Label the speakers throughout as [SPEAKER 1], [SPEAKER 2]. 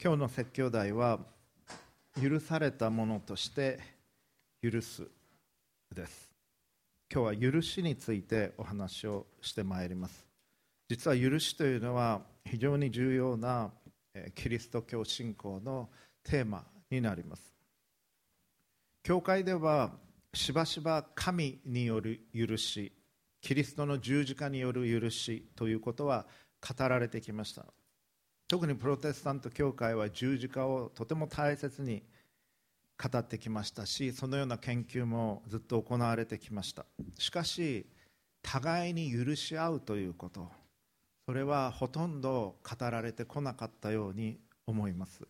[SPEAKER 1] 今日の説教題は許されたものとして許すです。今日は許しについてお話をしてまいります。実は許しというのは非常に重要なキリスト教信仰のテーマになります。教会ではしばしば神による許しキリストの十字架による許しということは語られてきました。特にプロテスタント教会は十字架をとても大切に語ってきましたしそのような研究もずっと行われてきました。しかし互いに許し合うということそれはほとんど語られてこなかったように思います。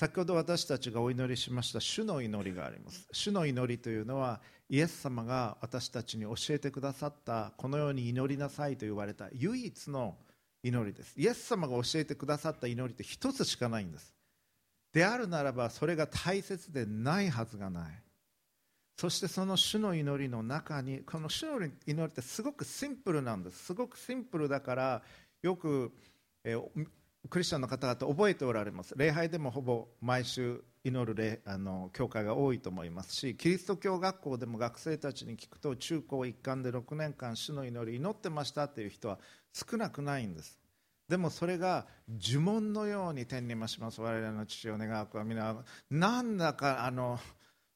[SPEAKER 1] 先ほど私たちがお祈りしました主の祈りがあります。主の祈りというのはイエス様が私たちに教えてくださったこのように祈りなさいと言われた唯一の祈りです。イエス様が教えてくださった祈りって一つしかないんです。であるならばそれが大切でないはずがない。そしてその主の祈りの中にこの主の祈りってすごくシンプルなんです。すごくシンプルだからよく、えクリスチャンの方々覚えておられます。礼拝でもほぼ毎週祈るあの教会が多いと思いますしキリスト教学校でも学生たちに聞くと中高一貫で6年間主の祈り祈ってましたっていう人は少なくないんです。でもそれが呪文のように天に増します。我々の父を願う子は皆なんだかあの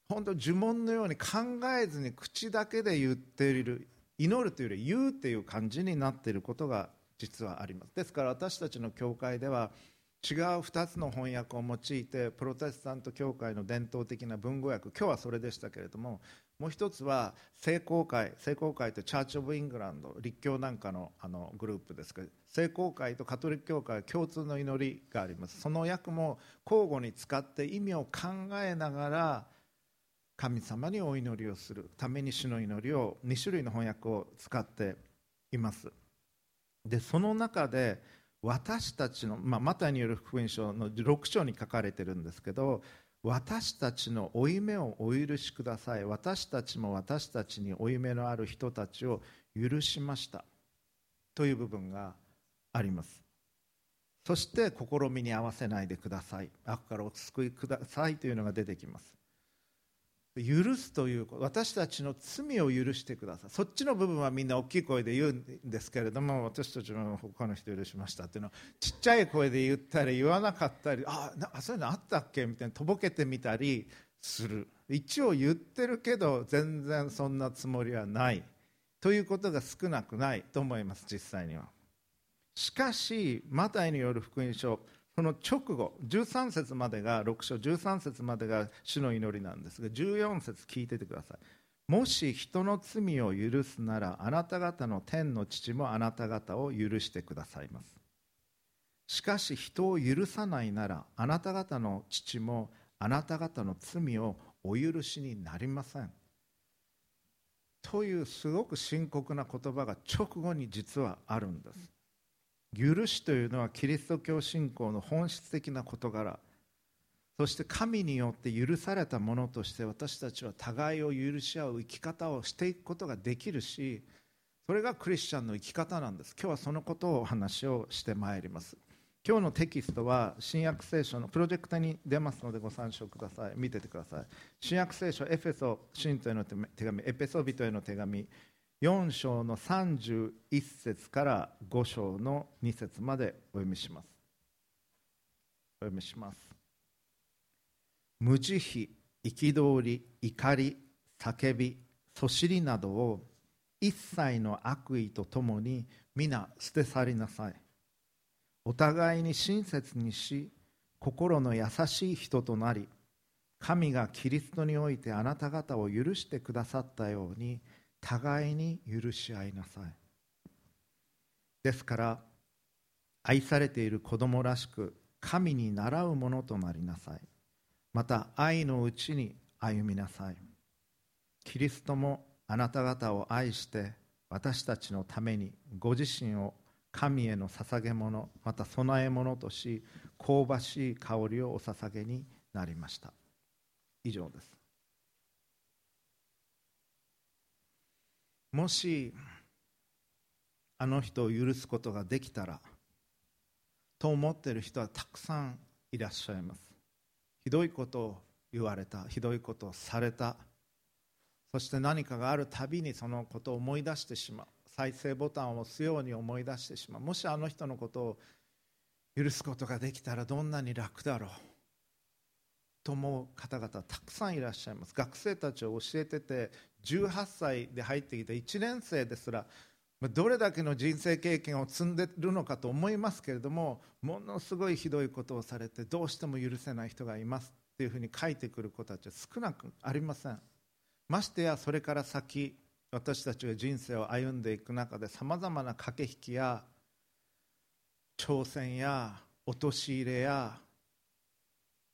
[SPEAKER 1] 本当呪文のように考えずに口だけで言っている祈るというより言うという感じになっていることが実はあります。ですから私たちの教会では違う2つの翻訳を用いてプロテスタント教会の伝統的な文語訳今日はそれでしたけれどももう一つは聖公会聖公会とチャーチ・オブ・イングランド立教なんかのあのグループですけど聖公会とカトリック教会は共通の祈りがあります。その訳も交互に使って意味を考えながら神様にお祈りをするために主の祈りを2種類の翻訳を使っています。でその中で私たちの、まあ、マタイによる福音書の6章に書かれてるんですけど私たちの負い目をお許しください。私たちも私たちに負い目のある人たちを許しました。という部分があります。そして試みに合わせないでください。悪からお救いくださいというのが出てきます。許すという私たちの罪を許してください。そっちの部分はみんな大きい声で言うんですけれども私たちも他の人許しましたっていうのをちっちゃい声で言ったり言わなかったりああそういうのあったっけみたいなとぼけてみたりする。一応言ってるけど全然そんなつもりはない。ということが少なくないと思います実際には。しかしマタイによる福音書その直後13節までが6章13節までが主の祈りなんですが14節聞いててください。もし人の罪を許すならあなた方の天の父もあなた方を許してくださいます。しかし人を許さないならあなた方の父もあなた方の罪をお許しになりません。というすごく深刻な言葉が直後に実はあるんです。許しというのはキリスト教信仰の本質的な事柄。そして神によって許されたものとして私たちは互いを許し合う生き方をしていくことができるしそれがクリスチャンの生き方なんです。今日はそのことをお話をしてまいります。今日のテキストは新約聖書のプロジェクタに出ますのでご参照ください。見ててください。新約聖書エフェソ信徒への手紙エペソビトへの手紙。4章の31節から5章の2節までお読みします。お読みします。無慈悲憤り怒り叫びそしりなどを一切の悪意とともに皆捨て去りなさい。お互いに親切にし心の優しい人となり神がキリストにおいてあなた方を許してくださったように互いに許し合いなさい。ですから愛されている子供らしく神に倣うものとなりなさい。また愛のうちに歩みなさい。キリストもあなた方を愛して私たちのためにご自身を神への捧げ物また供え物とし香ばしい香りをお捧げになりました。以上です。もしあの人を許すことができたらと思っている人はたくさんいらっしゃいます。ひどいことを言われたひどいことをされた。そして何かがあるたびにそのことを思い出してしまう。再生ボタンを押すように思い出してしまう。もしあの人のことを許すことができたらどんなに楽だろう。と思う方々たくさんいらっしゃいます。学生たちを教えてて18歳で入ってきた1年生ですらどれだけの人生経験を積んでるのかと思いますけれどもものすごいひどいことをされてどうしても許せない人がいますっていうふうに書いてくる子たちは少なくありません。ましてやそれから先私たちが人生を歩んでいく中でさまざまな駆け引きや挑戦や陥れや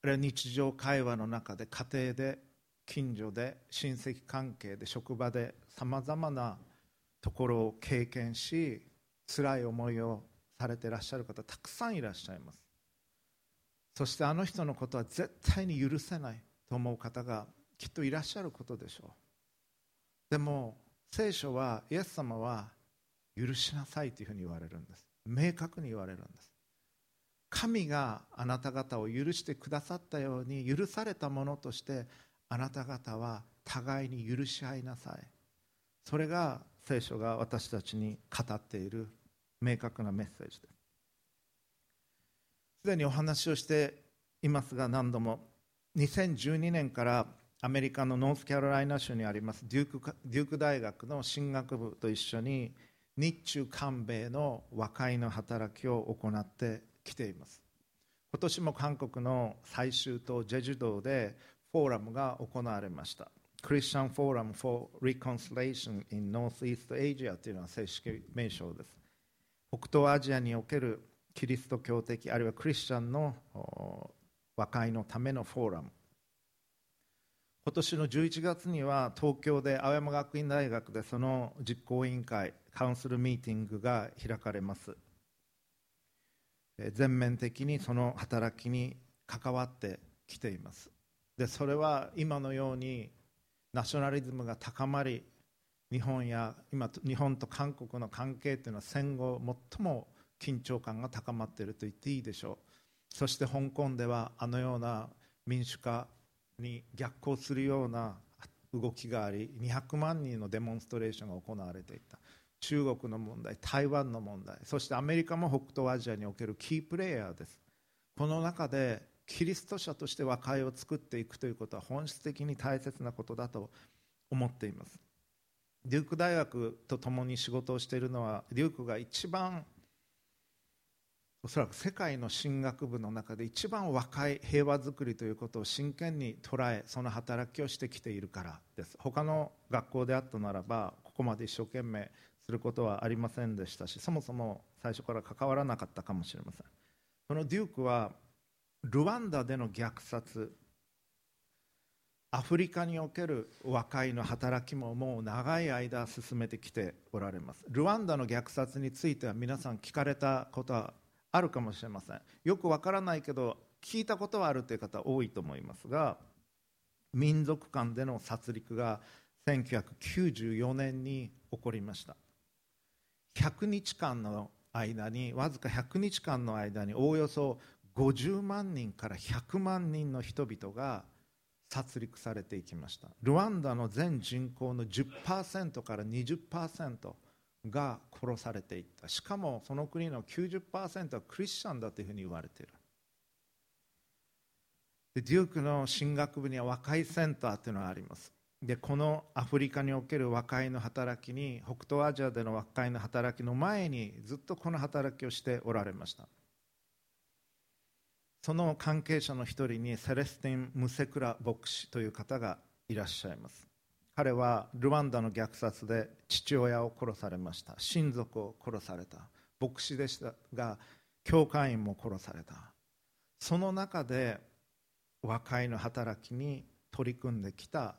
[SPEAKER 1] あるいは日常会話の中で家庭で近所で親戚関係で職場でさまざまなところを経験し辛い思いをされていらっしゃる方たくさんいらっしゃいます。そしてあの人のことは絶対に許せないと思う方がきっといらっしゃることでしょう。でも聖書はイエス様は許しなさいというふうに言われるんです。明確に言われるんです。神があなた方を許してくださったように許されたものとしてあなた方は互いに許し合いなさい。それが聖書が私たちに語っている明確なメッセージです。すでにお話をしていますが何度も。2012年からアメリカのノースカロライナ州にありますデュークデューク大学の神学部と一緒に日中韓米の和解の働きを行ってきています。今年も韓国の済州島ジェジュ島でフォーラムが行われました。 Christian Forum for Reconciliation in Northeast Asia というのは正式名称です。北東アジアにおけるキリスト教的あるいはクリスチャンの和解のためのフォーラム。今年の11月には東京で青山学院大学でその実行委員会カウンスルミーティングが開かれます。全面的にその働きに関わってきています。でそれは今のようにナショナリズムが高まり日本や今日本と韓国の関係というのは戦後最も緊張感が高まっていると言っていいでしょう。そして香港ではあのような民主化に逆行するような動きがあり200万人のデモンストレーションが行われていた。中国の問題台湾の問題そしてアメリカも北東アジアにおけるキープレーヤーです。この中でキリスト者として和解を作っていくということは本質的に大切なことだと思っています。デューク大学と共に仕事をしているのはデュークが一番おそらく世界の進学部の中で一番若い平和づくりということを真剣に捉えその働きをしてきているからです。他の学校であったならばここまで一生懸命することはありませんでしたしそもそも最初から関わらなかったかもしれません。そのデュークはルワンダでの虐殺アフリカにおける和解の働きももう長い間進めてきておられます。ルワンダの虐殺については皆さん聞かれたことはあるかもしれません。よくわからないけど聞いたことはあるという方多いと思いますが民族間での殺戮が1994年に起こりました。100日間の間にわずか100日間の間におおよそ50万人から100万人の人々が殺戮されていきました。ルワンダの全人口の10%から20%が殺されていった。しかもその国の90%はクリスチャンだというふうに言われている。でデュークの進学部には和解センターというのがあります。でこのアフリカにおける和解の働きに北東アジアでの和解の働きの前にずっとこの働きをしておられました。その関係者の一人にセレスティン・ムセクラ牧師という方がいらっしゃいます。彼はルワンダの虐殺で父親を殺されました。親族を殺された。牧師でしたが教会員も殺された。その中で和解の働きに取り組んできた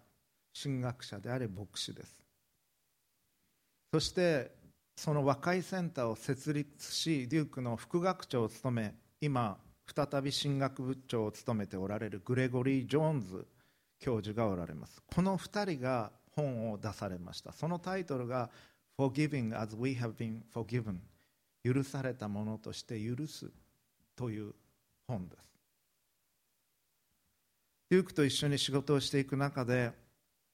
[SPEAKER 1] 神学者であり牧師です。そしてその和解センターを設立しデュークの副学長を務め今再び神学部長を務めておられるグレゴリー・ジョーンズ教授がおられます。この2人が本を出されました。そのタイトルが Forgiving as we have been forgiven 許されたものとして許すという本です。デュークと一緒に仕事をしていく中で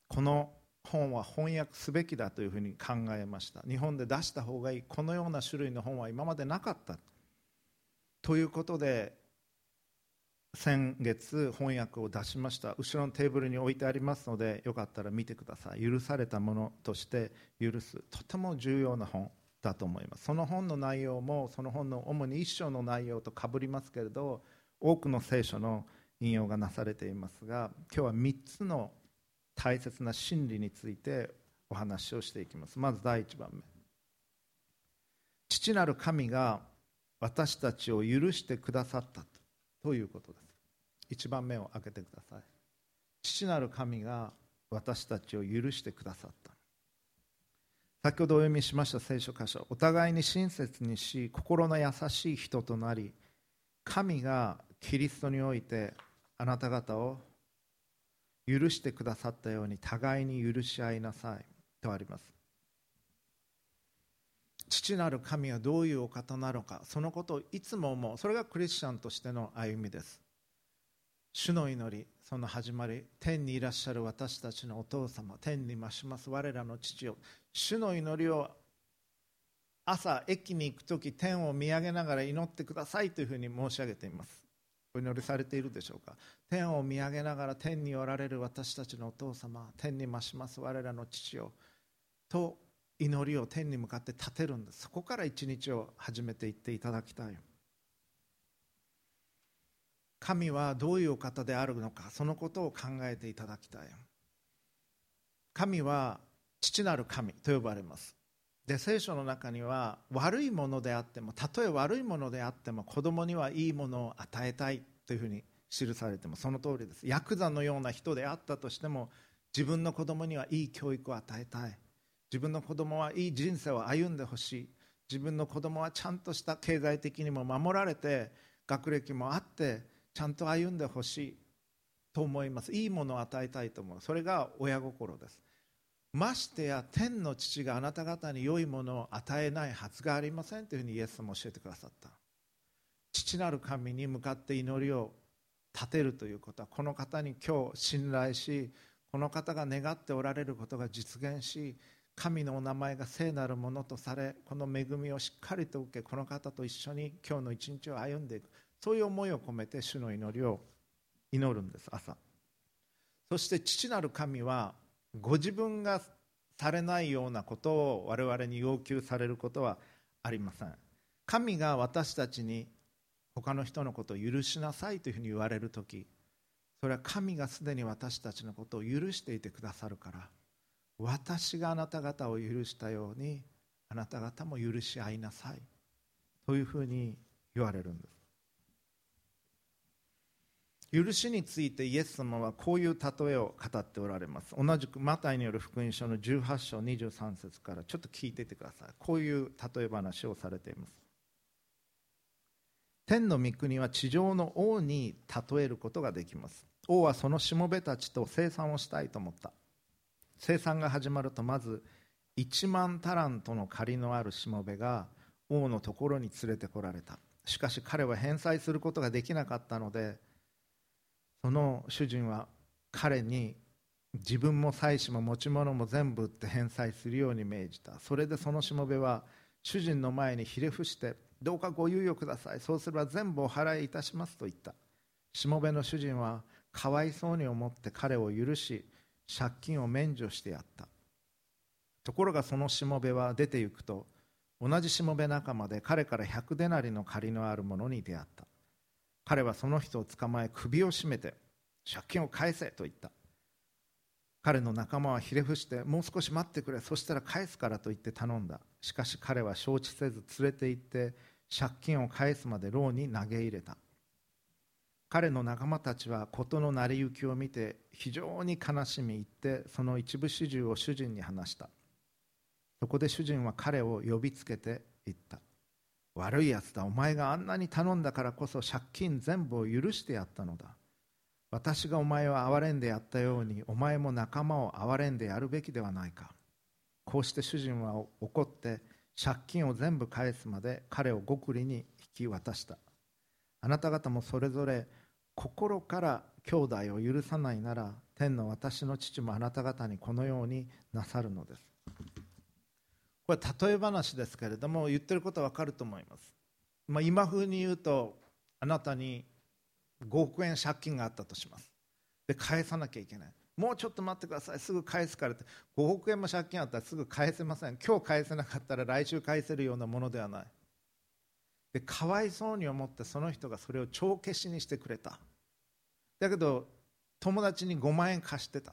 [SPEAKER 1] この本は翻訳すべきだというふうに考えました。日本で出した方がいい。このような種類の本は今までなかった。ということで先月翻訳を出しました。後ろのテーブルに置いてありますのでよかったら見てください。許されたものとして許すとても重要な本だと思います。その本の内容もその本の主に一章の内容とかぶりますけれど多くの聖書の引用がなされていますが今日は3つの大切な真理についてお話をしていきます。まず第1番目。父なる神が私たちを許してくださったということです。1番目を開けてください。父なる神が私たちを許してくださった。先ほどお読みしました聖書箇所お互いに親切にし心の優しい人となり神がキリストにおいてあなた方を許してくださったように互いに許し合いなさいとあります。父なる神はどういうお方なのかそのことをいつも思う。それがクリスチャンとしての歩みです。主の祈りその始まり天にいらっしゃる私たちのお父様天に増します我らの父を主の祈りを朝駅に行く時天を見上げながら祈ってくださいというふうに申し上げています。お祈りされているでしょうか。天を見上げながら天におられる私たちのお父様天に増します我らの父をと祈りを天に向かって立てるんですそこから一日を始めていっていただきたい。神はどういうお方であるのかそのことを考えていただきたい。神は父なる神と呼ばれます。で聖書の中には悪いものであってもたとえ悪いものであっても子供にはいいものを与えたいというふうに記されてもその通りです。ヤクザのような人であったとしても自分の子供にはいい教育を与えたい。自分の子供はいい人生を歩んでほしい。自分の子供はちゃんとした経済的にも守られて学歴もあってちゃんと歩んでほしい。と思います。いいものを与えたいと思う。それが親心です。ましてや天の父があなた方に良いものを与えないはずがありませんというふうにイエスも教えてくださった。父なる神に向かって祈りを立てるということ。はこの方に今日信頼しこの方が願っておられることが実現し神のお名前が聖なるものとされこの恵みをしっかりと受けこの方と一緒に今日の一日を歩んでいく。そういう思いを込めて主の祈りを祈るんです朝。そして父なる神はご自分がされないようなことを我々に要求されることはありません。神が私たちに他の人のことを許しなさいというふうに言われる時それは神がすでに私たちのことを許していてくださるから私があなた方を許したようにあなた方も許し合いなさい。というふうに言われるんです。許しについてイエス様はこういう例えを語っておられます。同じくマタイによる福音書の18章23節からちょっと聞いててください。こういう例え話をされています。天の御国は地上の王に例えることができます。王はそのしもべたちと生産をしたいと思った。生産が始まるとまず1万タラントの借りのあるしもべが王のところに連れてこられた。しかし彼は返済することができなかったのでその主人は彼に自分も妻子も持ち物も全部売って返済するように命じた。それでそのしもべは主人の前にひれ伏してどうかご猶予ください。そうすれば全部お払いいたしますと言った。しもべの主人はかわいそうに思って彼を許し借金を免除してやった。ところがそのしもべは出て行くと同じしもべ仲間で彼から100デナリの借りのある者に出会った。彼はその人を捕まえ首を絞めて借金を返せと言った。彼の仲間はひれ伏してもう少し待ってくれそしたら返すからと言って頼んだ。しかし彼は承知せず連れて行って借金を返すまで牢に投げ入れた。彼の仲間たちは事の成り行きを見て非常に悲しみ入ってその一部始終を主人に話した。そこで主人は彼を呼びつけて言った。悪いやつだ。お前があんなに頼んだからこそ借金全部を許してやったのだ。私がお前を憐れんでやったようにお前も仲間を憐れんでやるべきではないか。こうして主人は怒って借金を全部返すまで彼を極利に引き渡した。あなた方もそれぞれ心から兄弟を許さないなら天の私の父もあなた方にこのようになさるのです。これ例え話ですけれども言ってることは分かると思います、まあ、今風に言うとあなたに5億円借金があったとします。で返さなきゃいけない。もうちょっと待ってください。すぐ返すからって。5億円も借金あったらすぐ返せません。今日返せなかったら来週返せるようなものではない。でかわいそうに思ってその人がそれを帳消しにしてくれた。だけど友達に5万円貸してた。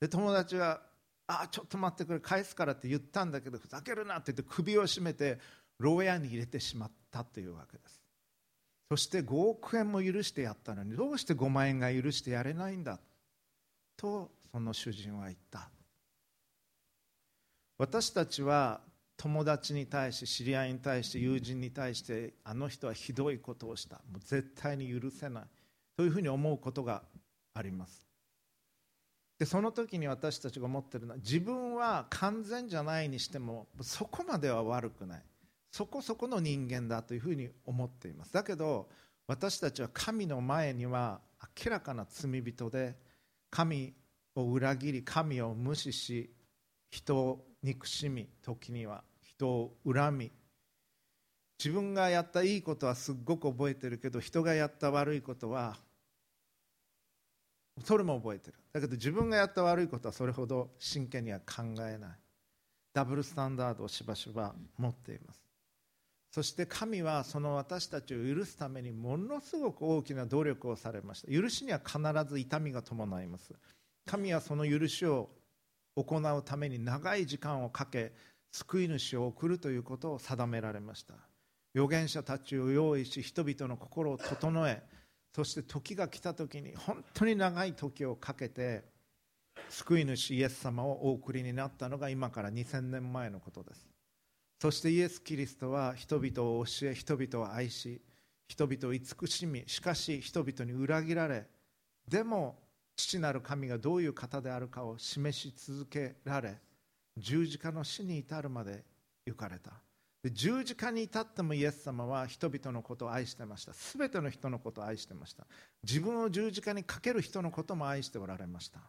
[SPEAKER 1] で友達が「あちょっと待ってくれ返すから」って言ったんだけどふざけるなって言って首を絞めて牢屋に入れてしまったというわけです。そして5億円も許してやったのにどうして5万円が許してやれないんだ？とその主人は言った。私たちは友達に対して知り合いに対して友人に対してあの人はひどいことをした。もう絶対に許せない。というふうに思うことがあります。でその時に私たちが思ってるのは自分は完全じゃないにしてもそこまでは悪くない。そこそこの人間だというふうに思っています。だけど私たちは神の前には明らかな罪人で神を裏切り神を無視し人を憎しみ時には人を恨み。自分がやったいいことはすっごく覚えてるけど人がやった悪いことはそれも覚えてる。だけど自分がやった悪いことはそれほど真剣には考えない。ダブルスタンダードをしばしば持っています。そして神はその私たちを許すためにものすごく大きな努力をされました。許しには必ず痛みが伴います。神はその許しを行うために長い時間をかけ救い主を送るということを定められました。預言者たちを用意し人々の心を整えそして時が来た時に本当に長い時をかけて救い主イエス様をお送りになったのが今から2000年前のことです。そしてイエス・キリストは人々を教え人々を愛し人々を慈しみしかし人々に裏切られでも父なる神がどういう方であるかを示し続けられ十字架の死に至るまで行かれた。十字架に至ってもイエス様は人々のことを愛してました。全ての人のことを愛してました。自分を十字架にかける人のことも愛しておられました。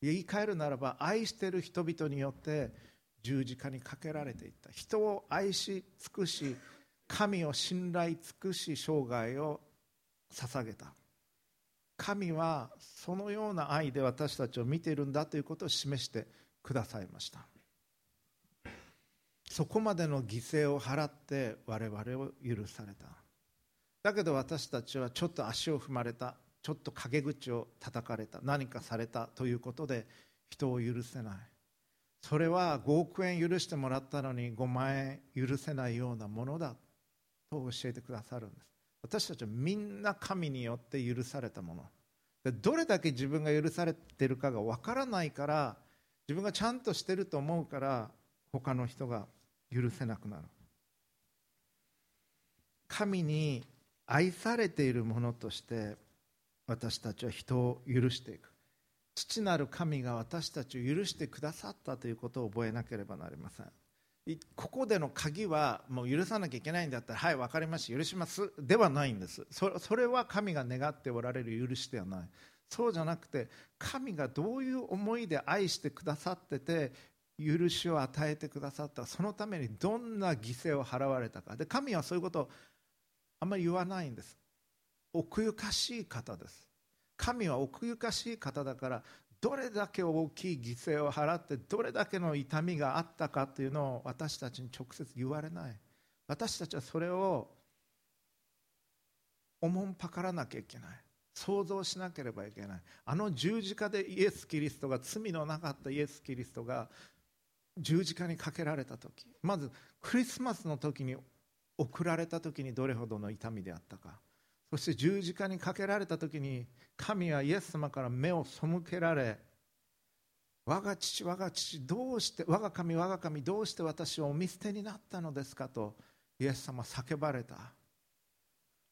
[SPEAKER 1] 言い換えるならば愛している人々によって十字架にかけられていった。人を愛し尽くし神を信頼尽くし生涯を捧げた。神はそのような愛で私たちを見ているんだということを示してくださいました。そこまでの犠牲を払って我々を許された。だけど私たちはちょっと足を踏まれた。ちょっと陰口を叩かれた。何かされたということで人を許せない。それは5億円許してもらったのに5万円許せないようなものだと教えてくださるんです。私たちはみんな神によって許されたもの。どれだけ自分が許されてるかが分からないから自分がちゃんとしてると思うから他の人が許せなくなる。神に愛されているものとして私たちは人を許していく。父なる神が私たちを許してくださったということを覚えなければなりません。ここでの鍵はもう許さなきゃいけないんだったらはい分かりました許しますではないんです。それは神が願っておられる許しではない。そうじゃなくて神がどういう思いで愛してくださってて許しを与えてくださった。そのためにどんな犠牲を払われたか。で神はそういうことをあんまり言わないんです。奥ゆかしい方です。神は奥ゆかしい方だからどれだけ大きい犠牲を払ってどれだけの痛みがあったかというのを私たちに直接言われない。私たちはそれをおもんぱからなきゃいけない。想像しなければいけない。あの十字架でイエス・キリストが罪のなかったイエス・キリストが十字架にかけられた時まずクリスマスの時に送られた時にどれほどの痛みであったか。そして十字架にかけられた時に神はイエス様から目を背けられ我が父我が父どうして我が神我が神どうして私をお見捨てになったのですかとイエス様叫ばれた。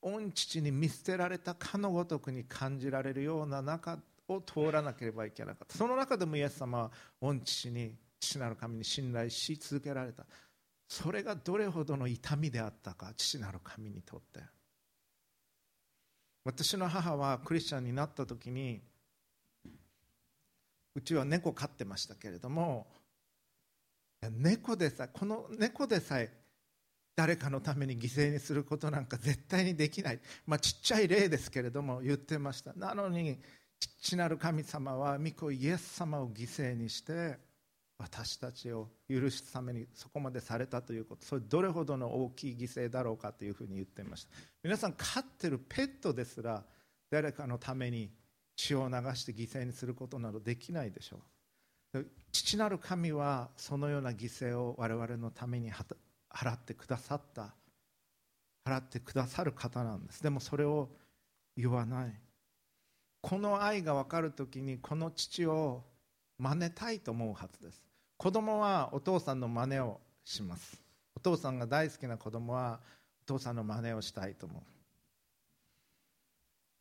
[SPEAKER 1] 御父に見捨てられたかのごとくに感じられるような中を通らなければいけなかった。その中でもイエス様は御父に父なる神に信頼し続けられた。それがどれほどの痛みであったか父なる神にとって。私の母はクリスチャンになった時にうちは猫飼ってましたけれども猫でさこの猫でさえ誰かのために犠牲にすることなんか絶対にできない、まあ、ちっちゃい例ですけれども言ってました。なのに父なる神様は御子イエス様を犠牲にして私たちを許すためにそこまでされたということそれどれほどの大きい犠牲だろうかというふうに言っていました。皆さん飼ってるペットですら誰かのために血を流して犠牲にすることなどできないでしょう。父なる神はそのような犠牲を我々のために払ってくださった払ってくださる方なんです。でもそれを言わない。この愛が分かるときにこの父を真似たいと思うはずです。子供はお父さんの真似をします。お父さんが大好きな子供はお父さんの真似をしたいと思う。お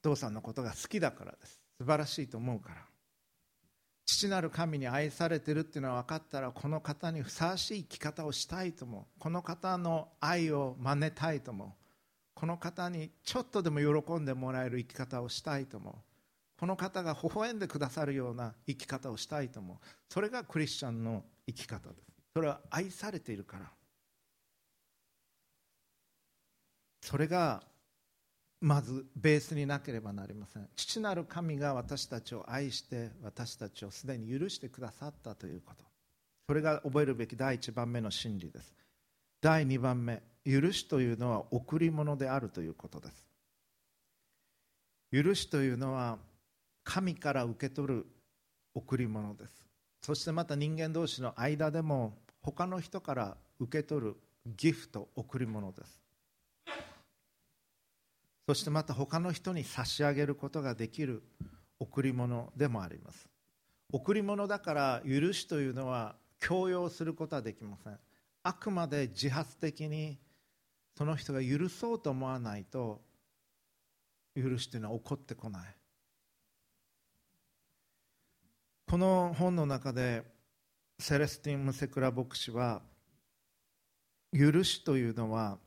[SPEAKER 1] 父さんのことが好きだからです。素晴らしいと思うから。父なる神に愛されてるっていうのは分かったらこの方にふさわしい生き方をしたいと思う。この方の愛を真似たいと思う。この方にちょっとでも喜んでもらえる生き方をしたいと思う。この方が微笑んでくださるような生き方をしたいと思うそれがクリスチャンの生き方です。それは愛されているから。それがまずベースになければなりません。父なる神が私たちを愛して私たちをすでに許してくださったということ。それが覚えるべき第1番目の真理です。第2番目許しというのは贈り物であるということです。許しというのは神から受け取る贈り物です。そしてまた人間同士の間でも他の人から受け取るギフト贈り物です。そしてまた他の人に差し上げることができる贈り物でもあります。贈り物だから許しというのは強要することはできません。あくまで自発的にその人が許そうと思わないと許しというのは起こってこない。この本の中でセレスティン・ムセクラ牧師は許しというのは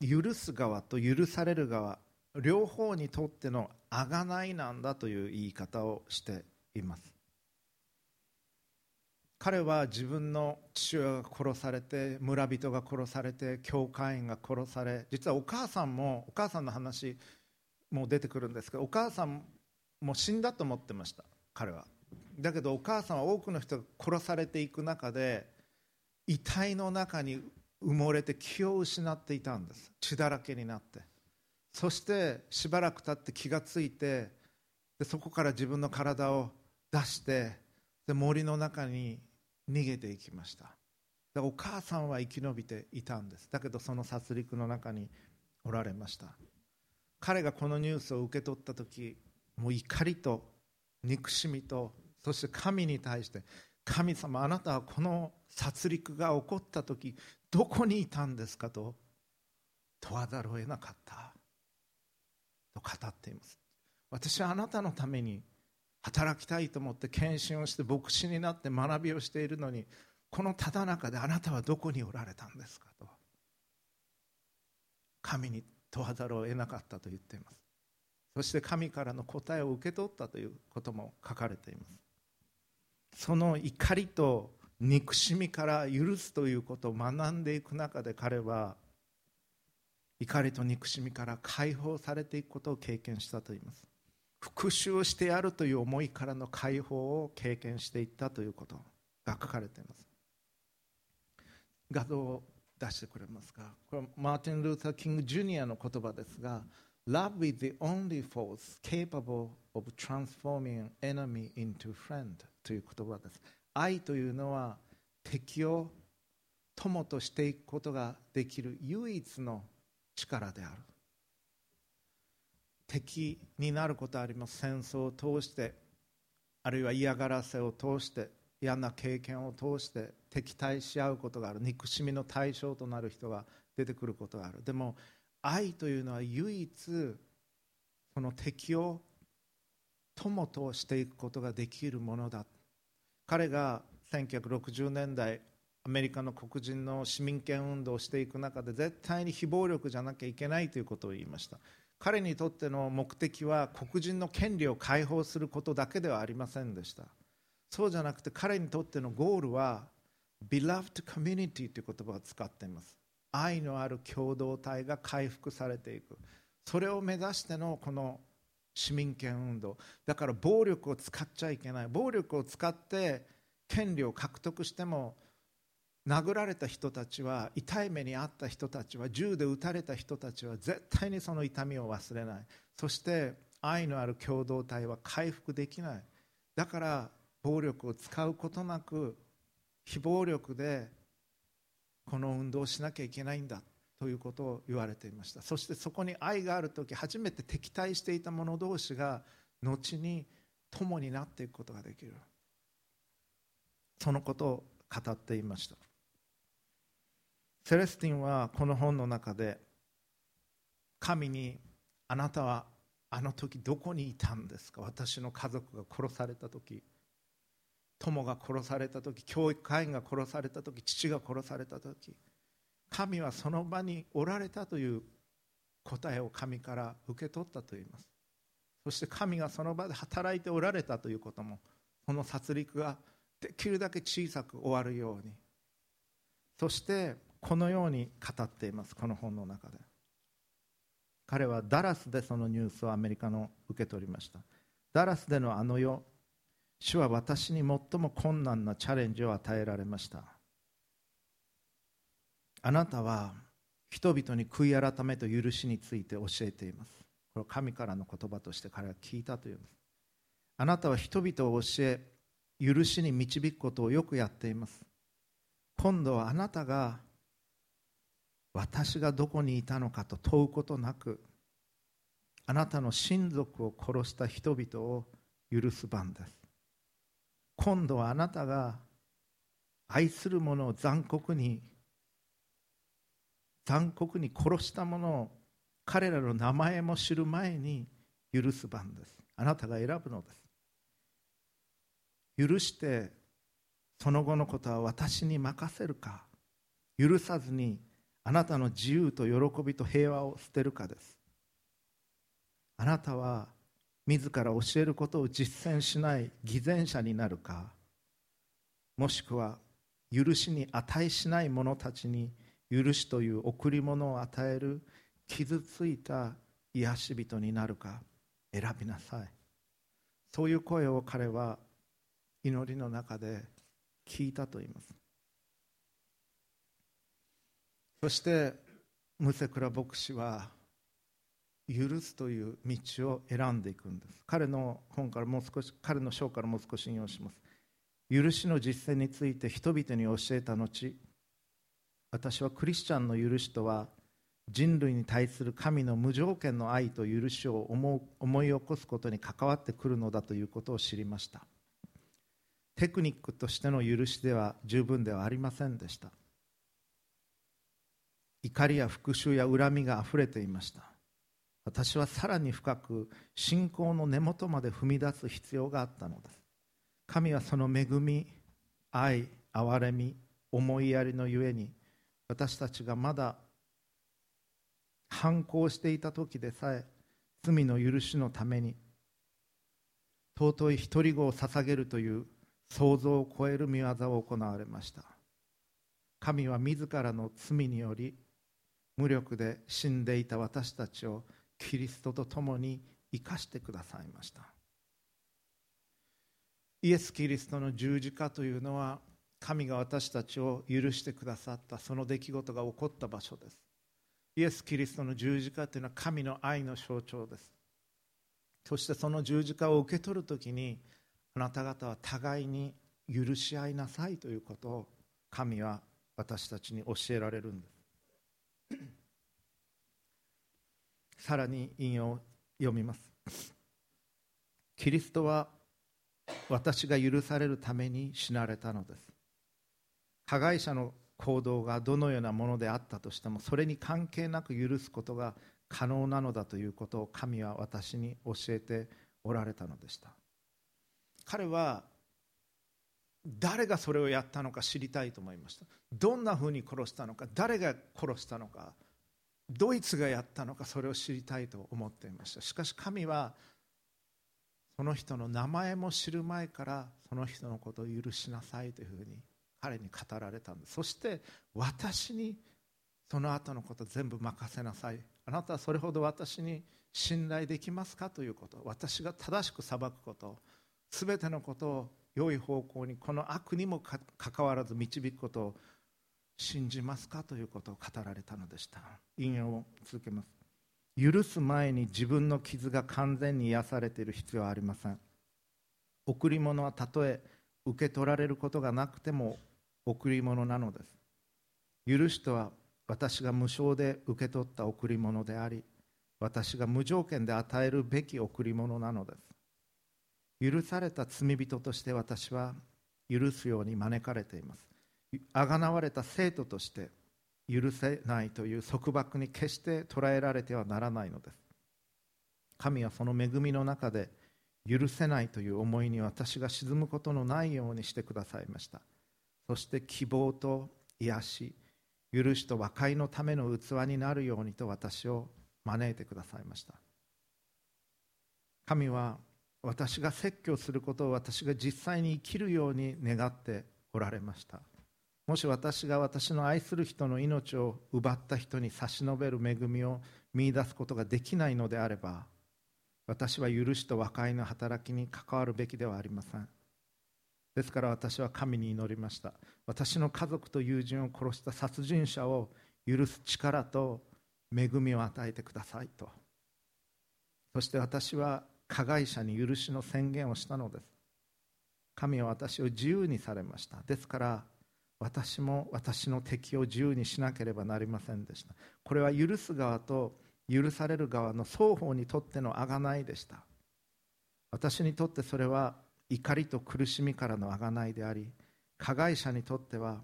[SPEAKER 1] 許す側と許される側両方にとっての贖いなんだという言い方をしています。彼は自分の父親が殺されて村人が殺されて教会員が殺され実はお母さんもお母さんの話も出てくるんですけどお母さんも死んだと思ってました彼は。だけどお母さんは多くの人が殺されていく中で遺体の中に埋もれて気を失っていたんです。血だらけになって。そしてしばらく経って気がついてでそこから自分の体を出してで森の中に逃げていきました。でお母さんは生き延びていたんです。だけどその殺戮の中におられました。彼がこのニュースを受け取った時もう怒りと憎しみとそして神に対して神様あなたはこの殺戮が起こった時どこにいたんですかと問わざるを得なかった。と語っています。私はあなたのために働きたいと思って献身をして牧師になって学びをしているのにこのただ中であなたはどこにおられたんですかと神に問わざるを得なかったと言っています。そして神からの答えを受け取ったということも書かれています。その怒りと憎しみから許すということを学んでいく中で彼は怒りと憎しみから解放されていくことを経験したといいます。復讐してやるという思いからの解放を経験していったということが書かれています。画像を出してくれますか？これはマーティン・ルーサー・キング・ジュニアの言葉ですが Love is the only force capable of transforming enemy into friend. という言葉です。愛というのは敵を友としていくことができる唯一の力である。敵になることあります戦争を通してあるいは嫌がらせを通して嫌な経験を通して敵対し合うことがある。憎しみの対象となる人が出てくることがある。でも愛というのは唯一その敵を友としていくことができるものだ。彼が1960年代アメリカの黒人の市民権運動をしていく中で絶対に非暴力じゃなきゃいけないということを言いました。彼にとっての目的は黒人の権利を解放することだけではありませんでした。そうじゃなくて彼にとってのゴールは Beloved Community という言葉を使っています。愛のある共同体が回復されていく。それを目指してのこの市民権運動。だから暴力を使っちゃいけない。暴力を使って権利を獲得しても殴られた人たちは痛い目に遭った人たちは銃で撃たれた人たちは絶対にその痛みを忘れない。そして愛のある共同体は回復できない。だから暴力を使うことなく非暴力でこの運動をしなきゃいけないんだ。ということを言われていました。そしてそこに愛がある時初めて敵対していた者同士が後に友になっていくことができる。そのことを語っていました。セレスティンはこの本の中で神にあなたはあの時どこにいたんですか？私の家族が殺された時友が殺された時教育会員が殺された時父が殺された時。神はその場におられたという答えを神から受け取ったといいます。そして神がその場で働いておられたということもこの殺戮ができるだけ小さく終わるように。そしてこのように語っていますこの本の中で。彼はダラスでそのニュースをアメリカの受け取りました。ダラスでのあの世主は私に最も困難なチャレンジを与えられました。あなたは人々に悔い改めと許しについて教えています。これ神からの言葉として彼は聞いたというんです。あなたは人々を教え許しに導くことをよくやっています。今度はあなたが私がどこにいたのかと問うことなくあなたの親族を殺した人々を許す番です。今度はあなたが愛する者を残酷に残酷に殺した者を彼らの名前も知る前に許す番です。あなたが選ぶのです。許してその後のことは私に任せるか。許さずにあなたの自由と喜びと平和を捨てるかです。あなたは自ら教えることを実践しない偽善者になるか。もしくは許しに値しない者たちに許しという贈り物を与える傷ついた癒し人になるか選びなさい。そういう声を彼は祈りの中で聞いたと言います。そしてムセクラ牧師は許すという道を選んでいくんです。彼の本からもう少し彼の章からもう少し引用します。許しの実践について人々に教えた後私はクリスチャンの許しとは人類に対する神の無条件の愛と許しを思い起こすことに関わってくるのだということを知りました。テクニックとしての許しでは十分ではありませんでした。怒りや復讐や恨みがあふれていました。私はさらに深く信仰の根元まで踏み出す必要があったのです。神はその恵み愛憐れみ思いやりのゆえに私たちがまだ反抗していた時でさえ罪の許しのために尊い独り子を捧げるという想像を超える見業を行われました。神は自らの罪により無力で死んでいた私たちをキリストと共に生かしてくださいました。イエス・キリストの十字架というのは神が私たちを許してくださったその出来事が起こった場所です。イエス・キリストの十字架というのは神の愛の象徴です。そしてその十字架を受け取るときにあなた方は互いに許し合いなさいということを神は私たちに教えられるんです。さらに引用を読みます。キリストは私が許されるために死なれたのです。加害者の行動がどのようなものであったとしてもそれに関係なく許すことが可能なのだということを神は私に教えておられたのでした。彼は誰がそれをやったのか知りたいと思いました？どんなふうに殺したのか誰が殺したのかドイツがやったのかそれを知りたいと思っていました。しかし神はその人の名前も知る前からその人のことを許しなさいというふうに彼に語られたんです。そして私にその後のこと全部任せなさい。あなたはそれほど私に信頼できますかということ。私が正しく裁くこと。全てのことを良い方向にこの悪にもかかわらず導くこと。を信じますかということを語られたのでした。引用を続けます。許す前に自分の傷が完全に癒されている必要はありません。贈り物はたとえ受け取られることがなくても贈り物なのです。許しとは私が無償で受け取った贈り物であり私が無条件で与えるべき贈り物なのです。許された罪人として私は許すように招かれています。あがなわれた生徒として許せないという束縛に決して捉えられてはならないのです。神はその恵みの中で許せないという思いに私が沈むことのないようにしてくださいました。そして希望と癒し許しと和解のための器になるようにと私を招いてくださいました。神は私が説教することを私が実際に生きるように願っておられました。もし私が私の愛する人の命を奪った人に差し伸べる恵みを見いだすことができないのであれば私は許しと和解の働きに関わるべきではありません。ですから私は神に祈りました。私の家族と友人を殺した殺人者を許す力と恵みを与えてくださいと。そして私は加害者に許しの宣言をしたのです。神は私を自由にされました。ですから私も私の敵を自由にしなければなりませんでした。これは許す側と許される側の双方にとっての贖いでした。私にとってそれは怒りと苦しみからの贖いであり加害者にとっては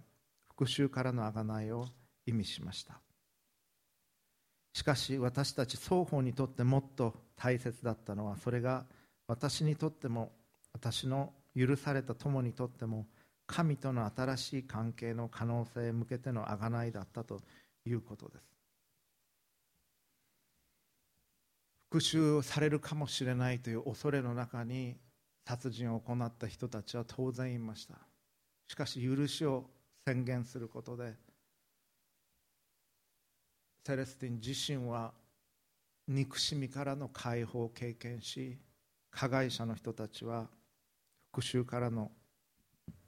[SPEAKER 1] 復讐からの贖いを意味しました。しかし私たち双方にとってもっと大切だったのはそれが私にとっても私の許された友にとっても神との新しい関係の可能性へ向けての贖いだったということです。復讐されるかもしれないという恐れの中に殺人を行った人たちは当然いました。しかし許しを宣言することでセレスティン自身は憎しみからの解放を経験し加害者の人たちは復讐からの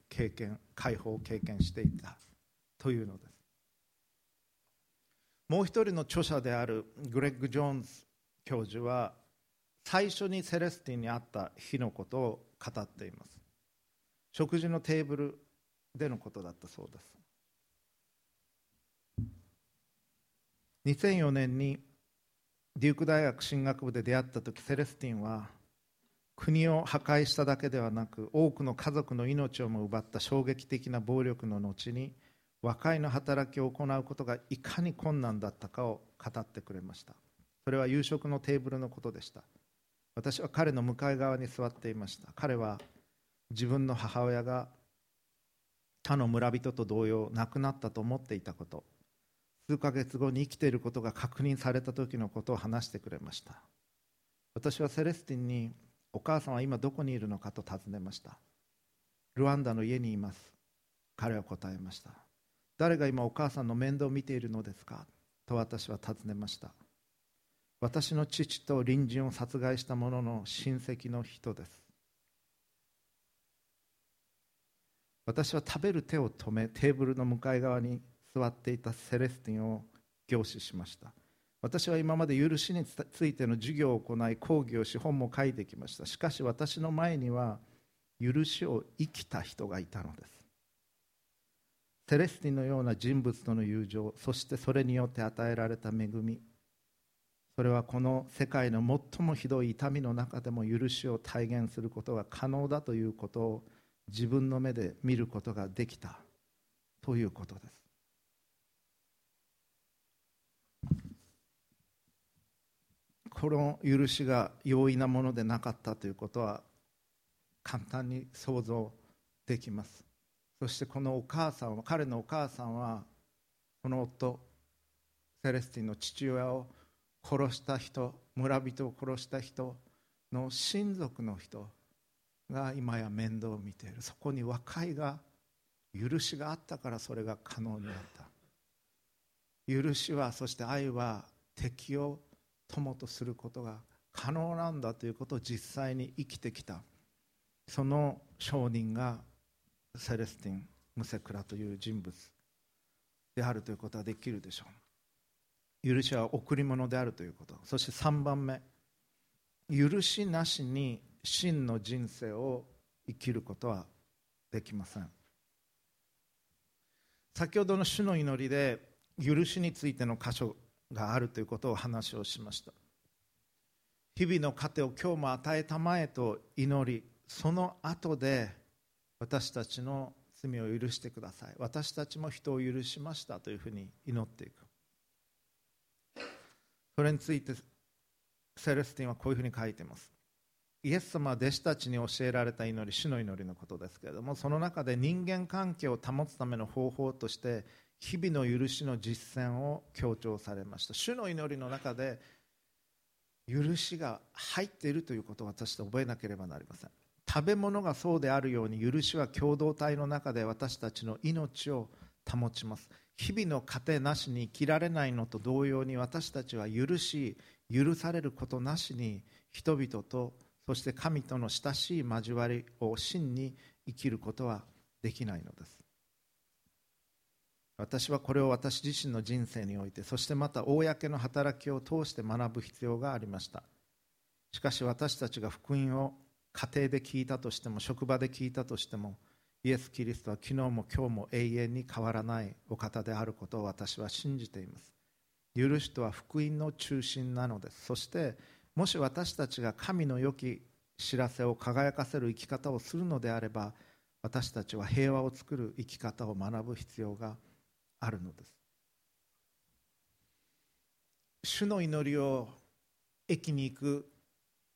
[SPEAKER 1] 経験解放を経験していたというのです。もう一人の著者であるグレッグ・ジョーンズ教授は最初にセレスティンに会った日のことを語っています。食事のテーブルでのことだったそうです。2004年にデューク大学進学部で出会った時セレスティンは国を破壊しただけではなく多くの家族の命をも奪った衝撃的な暴力の後に和解の働きを行うことがいかに困難だったかを語ってくれました。それは夕食のテーブルのことでした。私は彼の向かい側に座っていました。彼は自分の母親が他の村人と同様亡くなったと思っていたこと。数ヶ月後に生きていることが確認された時のことを話してくれました。私はセレスティンにお母さんは今どこにいるのかと尋ねました。ルワンダの家にいます。彼は答えました。誰が今お母さんの面倒を見ているのですか？と私は尋ねました。私の父と隣人を殺害した者の親戚の人です。私は食べる手を止めテーブルの向かい側に座っていたセレスティンを凝視しました。私は今まで許しについての授業を行い講義をし本も書いてきました。しかし私の前には許しを生きた人がいたのです。セレスティンのような人物との友情そしてそれによって与えられた恵みそれはこの世界の最もひどい痛みの中でも許しを体現することが可能だということを自分の目で見ることができた。ということです。この許しが容易なものでなかったということは簡単に想像できます。そしてこのお母さんは彼のお母さんはこの夫セレスティンの父親を殺した人村人を殺した人の親族の人が今や面倒を見ている。そこに和解が許しがあったからそれが可能になった。許しはそして愛は敵を友とすることが可能なんだということを実際に生きてきた。その証人がセレスティン・ムセクラという人物であるということはできるでしょう。許しは贈り物であるということ。そして3番目。許しなしに真の人生を生きることはできません。先ほどの主の祈りで許しについての箇所があるということを話をしました。日々の糧を今日も与えたまえと祈りその後で私たちの罪を許してください。私たちも人を許しましたというふうに祈っていく。それについてセレスティンはこういうふうに書いています。イエス様は弟子たちに教えられた祈り主の祈りのことですけれどもその中で人間関係を保つための方法として日々の許しの実践を強調されました。主の祈りの中で許しが入っているということを私と覚えなければなりません。食べ物がそうであるように許しは共同体の中で私たちの命を保ちます。日々の糧なしに生きられないのと同様に私たちは許し許されることなしに人々とそして神との親しい交わりを真に生きることはできないのです。私はこれを私自身の人生においてそしてまた公の働きを通して学ぶ必要がありました。しかし私たちが福音を家庭で聞いたとしても職場で聞いたとしてもイエス・キリストは昨日も今日も永遠に変わらないお方であることを私は信じています。許しとは福音の中心なのです。そしてもし私たちが神の良き知らせを輝かせる生き方をするのであれば私たちは平和を作る生き方を学ぶ必要があるのです。主の祈りを駅に行く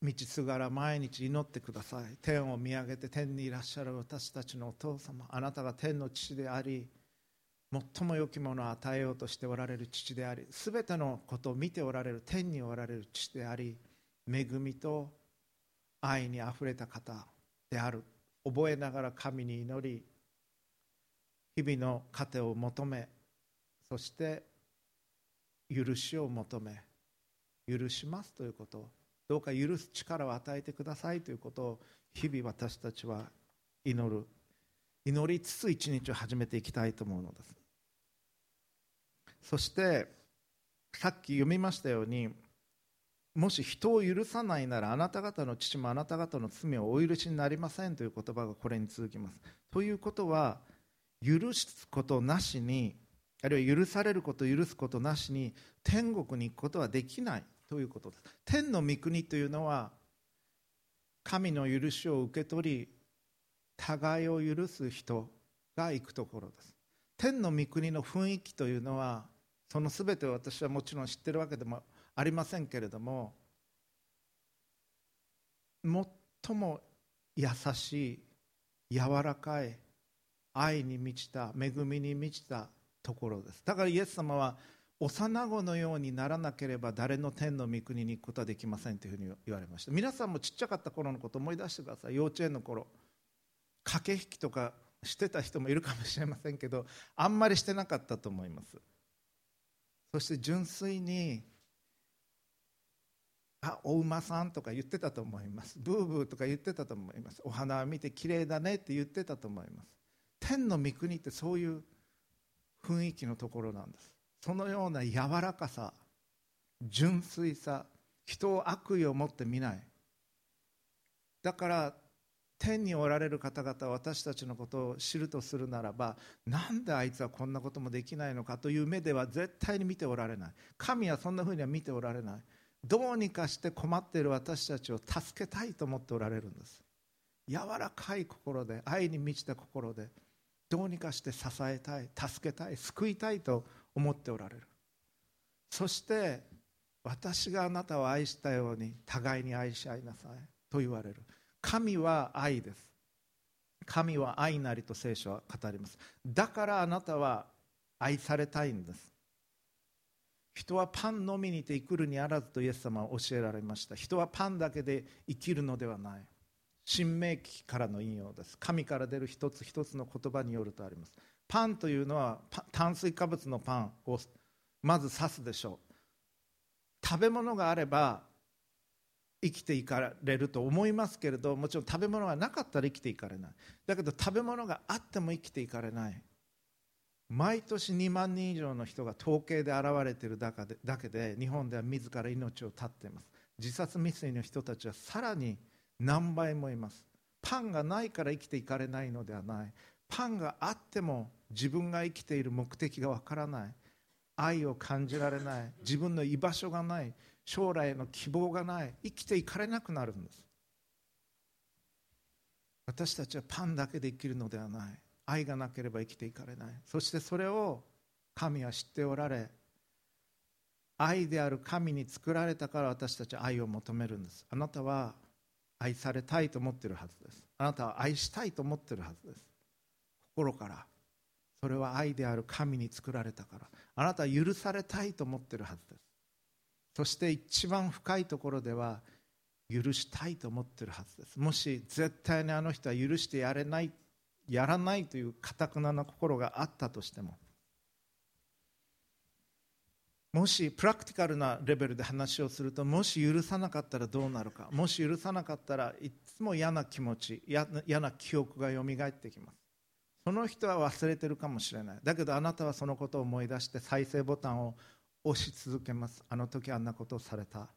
[SPEAKER 1] 道すがら毎日祈ってください。天を見上げて天にいらっしゃる私たちのお父様。あなたが天の父であり最も良きものを与えようとしておられる父でありすべてのことを見ておられる天におられる父であり恵みと愛にあふれた方である。覚えながら神に祈り日々の糧を求めそして許しを求め許しますということどうか許す力を与えてくださいということを日々私たちは祈る祈りつつ一日を始めていきたいと思うのです。そしてさっき読みましたようにもし人を許さないならあなた方の父もあなた方の罪をお許しになりませんという言葉がこれに続きます。ということは許すことなしにあるいは許されること許すことなしに天国に行くことはできない。ということです天の御国というのは神の許しを受け取り互いを許す人が行くところです。天の御国の雰囲気というのはその全てを私はもちろん知ってるわけでもありませんけれども最も優しい柔らかい愛に満ちた恵みに満ちたところです。だからイエス様は幼子のようにならなければ誰の天の御国に行くことはできませんというふうに言われました。皆さんもちっちゃかった頃のこと思い出してください。幼稚園の頃駆け引きとかしてた人もいるかもしれませんけどあんまりしてなかったと思います。そして純粋にあお馬さんとか言ってたと思いますブーブーとか言ってたと思いますお花を見て綺麗だねって言ってたと思います。天の御国ってそういう雰囲気のところなんです。そのような柔らかさ純粋さ人を悪意を持って見ない。だから天におられる方々は私たちのことを知るとするならばなんであいつはこんなこともできないのかという目では絶対に見ておられない。神はそんなふうには見ておられない。どうにかして困っている私たちを助けたいと思っておられるんです。柔らかい心で愛に満ちた心でどうにかして支えたい助けたい救いたいと思っておられる。そして私があなたを愛したように互いに愛し合いなさい。と言われる。神は愛です。神は愛なりと聖書は語ります。だからあなたは愛されたいんです。人はパンのみにて生くるにあらずとイエス様は教えられました。人はパンだけで生きるのではない。新明記からの引用です。神から出る一つ一つの言葉によるとあります。パンというのは炭水化物のパンをまず指すでしょう。食べ物があれば生きていかれると思いますけれどもちろん食べ物がなかったら生きていかれない。だけど食べ物があっても生きていかれない。毎年2万人以上の人が統計で現れているだけで日本では自ら命を絶っています。自殺未遂の人たちはさらに何倍もいます。パンがないから生きていかれないのではない。パンがあっても自分が生きている目的がわからない。愛を感じられない。自分の居場所がない。将来の希望がない。生きていかれなくなるんです。私たちはパンだけで生きるのではない。愛がなければ生きていかれない。そしてそれを神は知っておられ。愛である神に作られたから私たちは愛を求めるんです。あなたは愛されたいと思ってるはずです。あなたは愛したいと思ってるはずです。心からそれは愛である神に作られたからあなたは許されたいと思ってるはずです。そして一番深いところでは許したいと思ってるはずです。もし絶対にあの人は許してやれないやらないというかたくなな心があったとしてももしプラクティカルなレベルで話をするともし許さなかったらどうなるかもし許さなかったらいつも嫌な気持ち嫌な記憶がよみがえってきます。その人は忘れてるかもしれない。だけどあなたはそのことを思い出して再生ボタンを押し続けます。あの時あんなことをされた。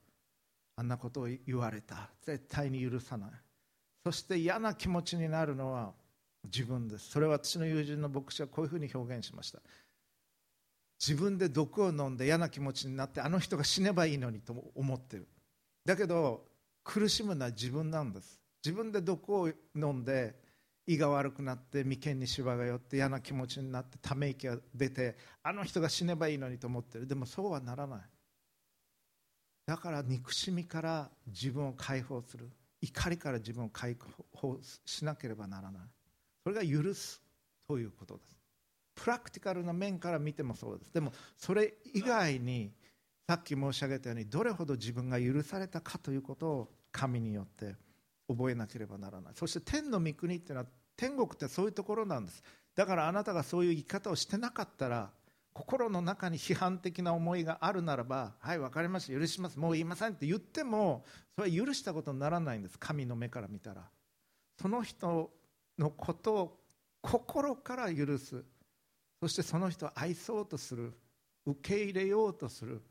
[SPEAKER 1] あんなことを言われた。絶対に許さない。そして嫌な気持ちになるのは自分です。それは私の友人の牧師はこういうふうに表現しました。自分で毒を飲んで嫌な気持ちになってあの人が死ねばいいのにと思ってる。だけど苦しむのは自分なんです。自分で毒を飲んで胃が悪くなって眉間にしわが寄って嫌な気持ちになってため息が出てあの人が死ねばいいのにと思ってる。でもそうはならない。だから憎しみから自分を解放する。怒りから自分を解放しなければならない。それが許すということです。プラクティカルな面から見てもそうです。でもそれ以外にさっき申し上げたようにどれほど自分が許されたかということを神によって覚えなければならない。そして天の御国っていうのは天国ってそういうところなんです。だからあなたがそういう生き方をしてなかったら心の中に批判的な思いがあるならばはい分かりました許します。もう言いませんって言ってもそれは許したことにならないんです。神の目から見たら。その人のことを心から許す。そしてその人を愛そうとする。受け入れようとする。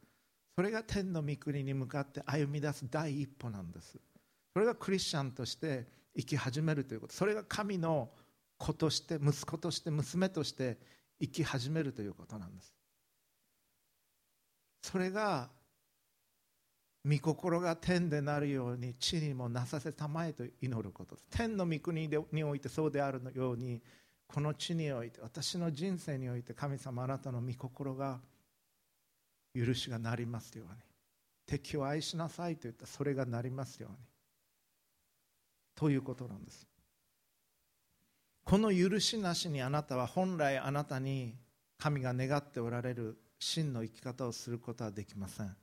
[SPEAKER 1] それが天の御国に向かって歩み出す第一歩なんです。それがクリスチャンとして生き始めるということ。それが神の子として息子として娘として生き始めるということなんですそれが御心が天でなるように地にもなさせたまえと祈ること天の御国においてそうであるようにこの地において私の人生において神様あなたの御心が許しがなりますように敵を愛しなさいと言ったそれがなりますようにということなんです。この許しなしにあなたは本来あなたに神が願っておられる真の生き方をすることはできません。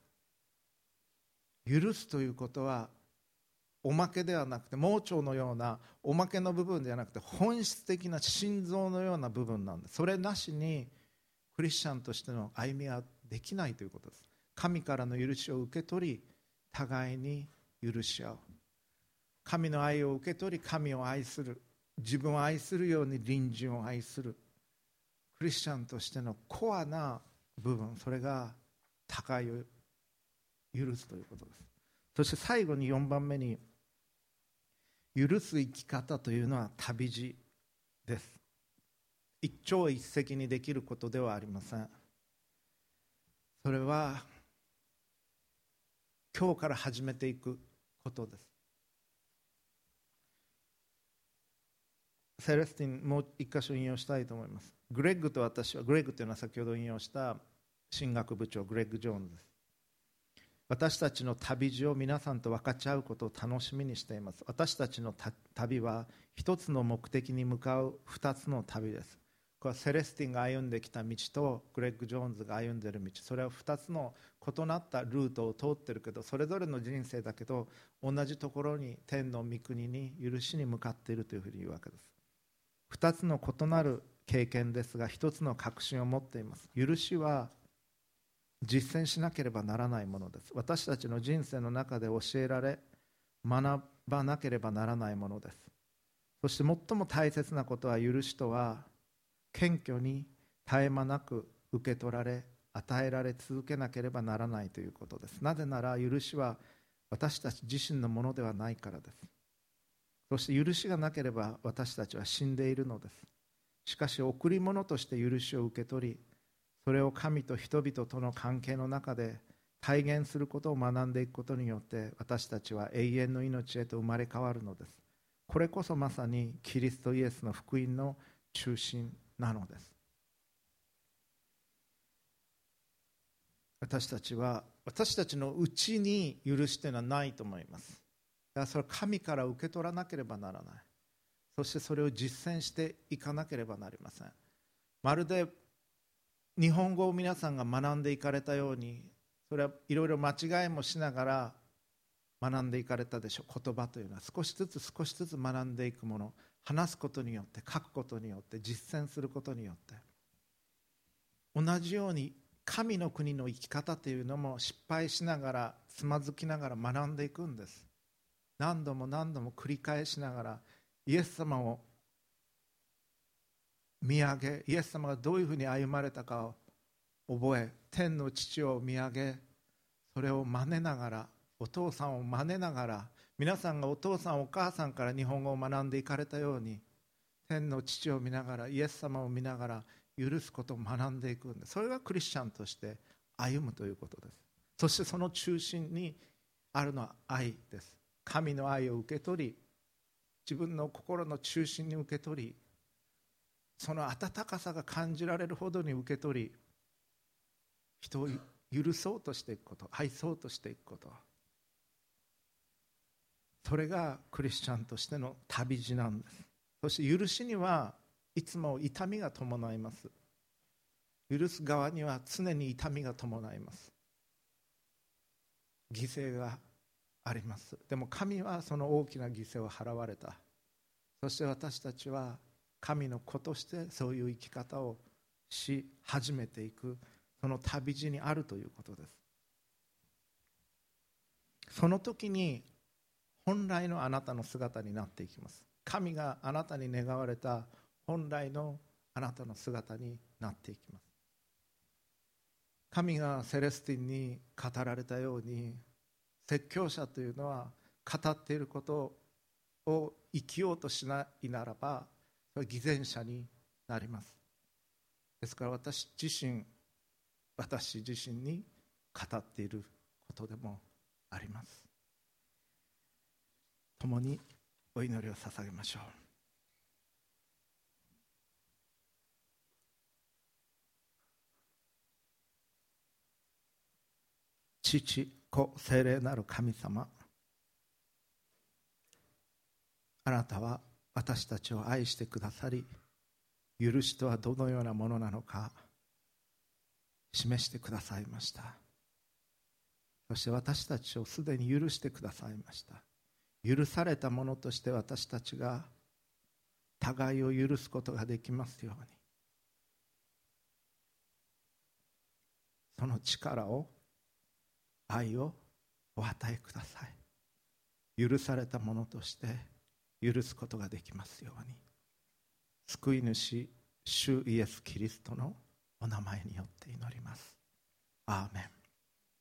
[SPEAKER 1] 許すということはおまけではなくて盲腸のようなおまけの部分ではなくて本質的な心臓のような部分なんです。それなしにクリスチャンとしての歩みはできないということです。神からの許しを受け取り互いに許し合う。神の愛を受け取り神を愛する。自分を愛するように隣人を愛する。クリスチャンとしてのコアな部分。それが互いを許すということです。そして最後に4番目に許す生き方というのは旅路です。一朝一夕にできることではありません。それは今日から始めていくことです。セレスティンもう一箇所引用したいと思います。グレッグと私はグレッグというのは先ほど引用した進学部長グレッグ・ジョーンズ。です私たちの旅路を皆さんと分かち合うことを楽しみにしています。私たちの旅は一つの目的に向かう二つの旅です。これはセレスティンが歩んできた道とグレッグ・ジョーンズが歩んでいる道。それは2つの異なったルートを通ってるけどそれぞれの人生だけど同じところに天の御国に許しに向かっているというふうに言うわけです。2つの異なる経験ですが1つの確信を持っています。許しは実践しなければならないものです。私たちの人生の中で教えられ学ばなければならないものです。そして最も大切なことは許しとは謙虚に絶え間なく受け取られ与えられ続けなければならないということです。なぜなら許しは私たち自身のものではないからです。そして許しがなければ私たちは死んでいるのです。しかし贈り物として許しを受け取りそれを神と人々との関係の中で体現することを学んでいくことによって私たちは永遠の命へと生まれ変わるのです。これこそまさにキリストイエスの福音の中心なのです。私たちは私たちのうちに許しというのはないと思います。だからそれは神から受け取らなければならない。そしてそれを実践していかなければなりません。まるで日本語を皆さんが学んでいかれたようにそれはいろいろ間違いもしながら学んでいかれたでしょう。言葉というのは。少しずつ少しずつ学んでいくもの。話すことによって書くことによって実践することによって。同じように神の国の生き方というのも失敗しながらつまずきながら学んでいくんです。何度も何度も繰り返しながらイエス様を見上げイエス様がどういうふうに歩まれたかを覚え天の父を見上げそれを真似ながらお父さんを真似ながら皆さんがお父さんお母さんから日本語を学んでいかれたように天の父を見ながらイエス様を見ながら許すことを学んでいくんでそれがクリスチャンとして歩むということです。そしてその中心にあるのは愛です。神の愛を受け取り自分の心の中心に受け取りその温かさが感じられるほどに受け取り人を許そうとしていくこと愛そうとしていくこと。それがクリスチャンとしての旅路なんです。そして許しにはいつも痛みが伴います。許す側には常に痛みが伴います。犠牲があります。でも神はその大きな犠牲を払われた。そして私たちは神の子としてそういう生き方をし始めていく。その旅路にあるということです。その時に本来のあなたの姿になっていきます。神があなたに願われた本来のあなたの姿になっていきます。神がセレスティンに語られたように説教者というのは語っていることを生きようとしないならば偽善者になります。ですから私自身私自身に語っていることでもあります。共にお祈りを捧げましょう。父子精霊なる神様。あなたは私たちを愛してくださり許しとはどのようなものなのか示してくださいました。そして私たちをすでに許してくださいました。許されたものとして私たちが互いを許すことができますように。その力を愛をお与えください。許されたものとして許すことができますように。救い主主イエス・キリストのお名前によって祈ります。アーメン。